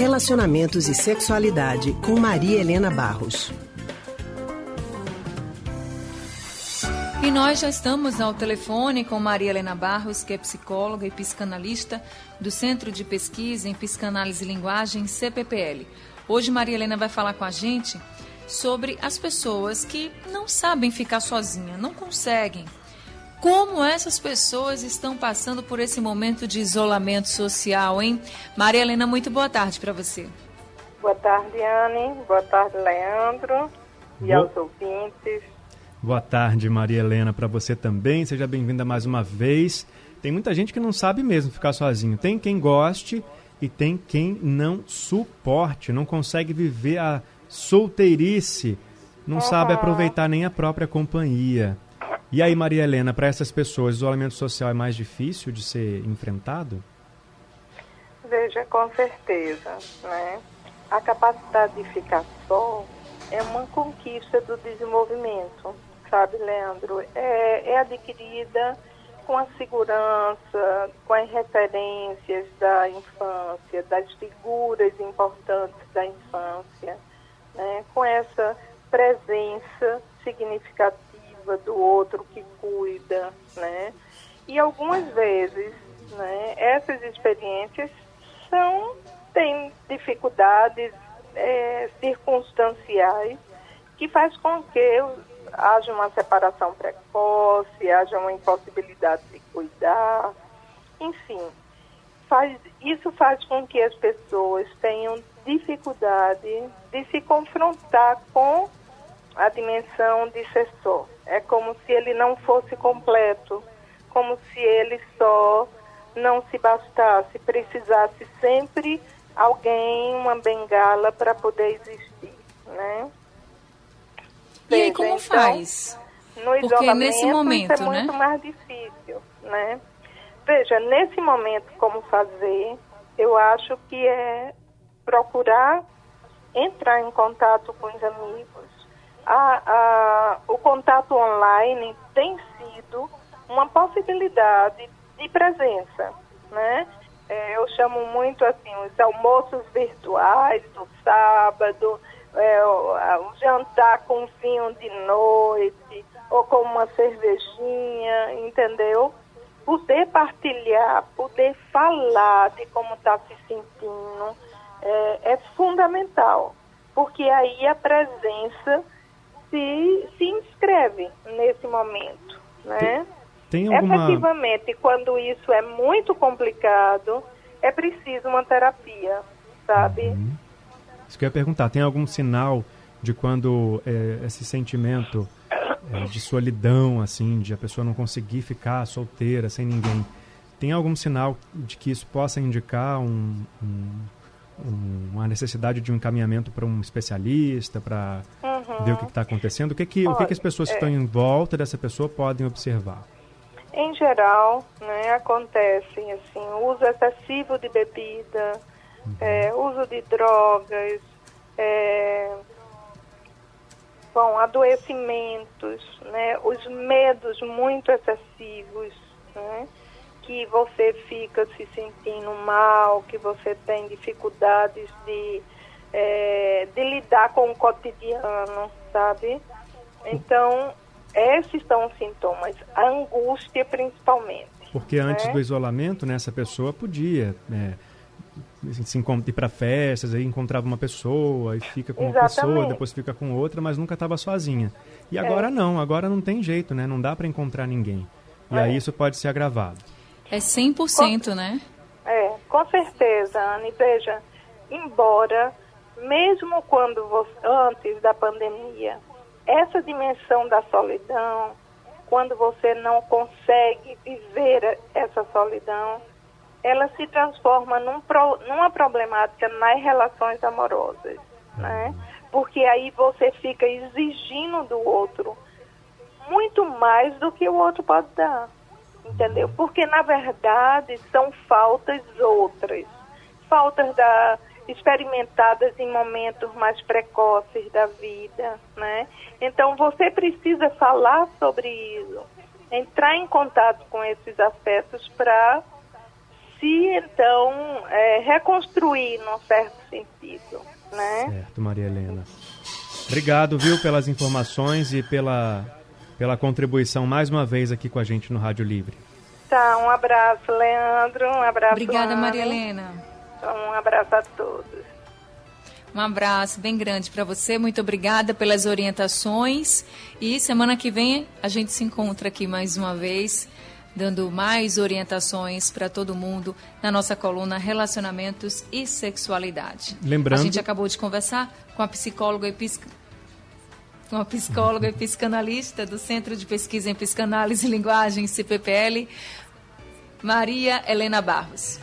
Relacionamentos e Sexualidade com Maria Helena Barros. E nós já estamos ao telefone com Maria Helena Barros, que é psicóloga e psicanalista do Centro de Pesquisa em Psicanálise e Linguagem, CPPL. Hoje Maria Helena vai falar com a gente sobre as pessoas que não sabem ficar sozinha, não conseguem. Como essas pessoas estão passando por esse momento de isolamento social, hein? Maria Helena, muito boa tarde para você. Boa tarde, Anne. Boa tarde, Leandro. E boa... aos ouvintes. Boa tarde, Maria Helena, para você também. Seja bem-vinda mais uma vez. Tem muita gente que não sabe mesmo ficar sozinho. Tem quem goste e tem quem não suporte, não consegue viver a solteirice, não uhum. sabe aproveitar nem a própria companhia. E aí, Maria Helena, para essas pessoas, o isolamento social é mais difícil de ser enfrentado? Veja, com certeza, né? A capacidade de ficar só é uma conquista do desenvolvimento, sabe, Leandro? É, é adquirida com a segurança, com as referências da infância, das figuras importantes da infância né, com essa presença significativa do outro que cuida, né? E algumas vezes, né, essas experiências são têm dificuldades é, circunstanciais que faz com que haja uma separação precoce, haja uma impossibilidade de cuidar, enfim, faz, isso faz com que as pessoas tenham dificuldade de se confrontar com a dimensão de ser só. É como se ele não fosse completo, como se ele só não se bastasse, precisasse sempre alguém, uma bengala para poder existir, né? E aí como então, faz? No Porque nesse momento, isso é muito né? mais difícil, né? Veja, nesse momento como fazer, eu acho que é procurar entrar em contato com os amigos. A, a, o contato online tem sido uma possibilidade de presença, né? É, eu chamo muito assim os almoços virtuais do sábado, é, o, o, jantar com vinho de noite ou com uma cervejinha, entendeu? Poder partilhar, poder falar de como está se sentindo, é, é fundamental, porque aí a presença se, se inscreve nesse momento, né? Tem, tem alguma... Efetivamente, quando isso é muito complicado, é preciso uma terapia, sabe? Uhum. Isso que eu ia perguntar, tem algum sinal de quando é, esse sentimento é, de solidão, assim, de a pessoa não conseguir ficar solteira, sem ninguém, tem algum sinal de que isso possa indicar um, um uma necessidade de um encaminhamento para um especialista, para uhum. Ver o que está acontecendo? O que, que, Olha, o que, que as pessoas que é... estão em volta dessa pessoa podem observar? Em geral, né, acontece assim, uso excessivo de bebida, uhum. é, uso de drogas, é, bom, adoecimentos, né, os medos muito excessivos, né, que você fica se sentindo mal, que você tem dificuldades de, é, de lidar com o cotidiano, sabe? Então, esses são os sintomas, a angústia principalmente. Porque antes né? do isolamento, né, essa pessoa podia né, se ir para festas, aí encontrava uma pessoa e fica com Exatamente. uma pessoa, depois fica com outra, mas nunca estava sozinha. E agora é. não, agora não tem jeito, né? Não dá para encontrar ninguém. E é. aí isso pode ser agravado. É 100%, com, né? É, com certeza, Anne. Veja, embora, mesmo quando você, antes da pandemia, essa dimensão da solidão, quando você não consegue viver essa solidão, ela se transforma num pro, numa problemática nas relações amorosas, né? Porque aí você fica exigindo do outro muito mais do que o outro pode dar entendeu? Porque na verdade são faltas outras, faltas da experimentadas em momentos mais precoces da vida, né? Então você precisa falar sobre isso, entrar em contato com esses aspectos para se então é, reconstruir num certo sentido, né? Certo, Maria Helena. Obrigado, viu, pelas informações e pela, pela contribuição mais uma vez aqui com a gente no Rádio Livre. Tá, um abraço, Leandro, um abraço. Obrigada, Maria Helena. Um abraço a todos. Um abraço bem grande para você. Muito obrigada pelas orientações. E semana que vem a gente se encontra aqui mais uma vez, dando mais orientações para todo mundo na nossa coluna Relacionamentos e Sexualidade. Lembrando. A gente acabou de conversar com a psicóloga e psic... com a psicóloga e psicanalista do Centro de Pesquisa em Psicanálise e Linguagem, CPPL, Maria Helena Barros.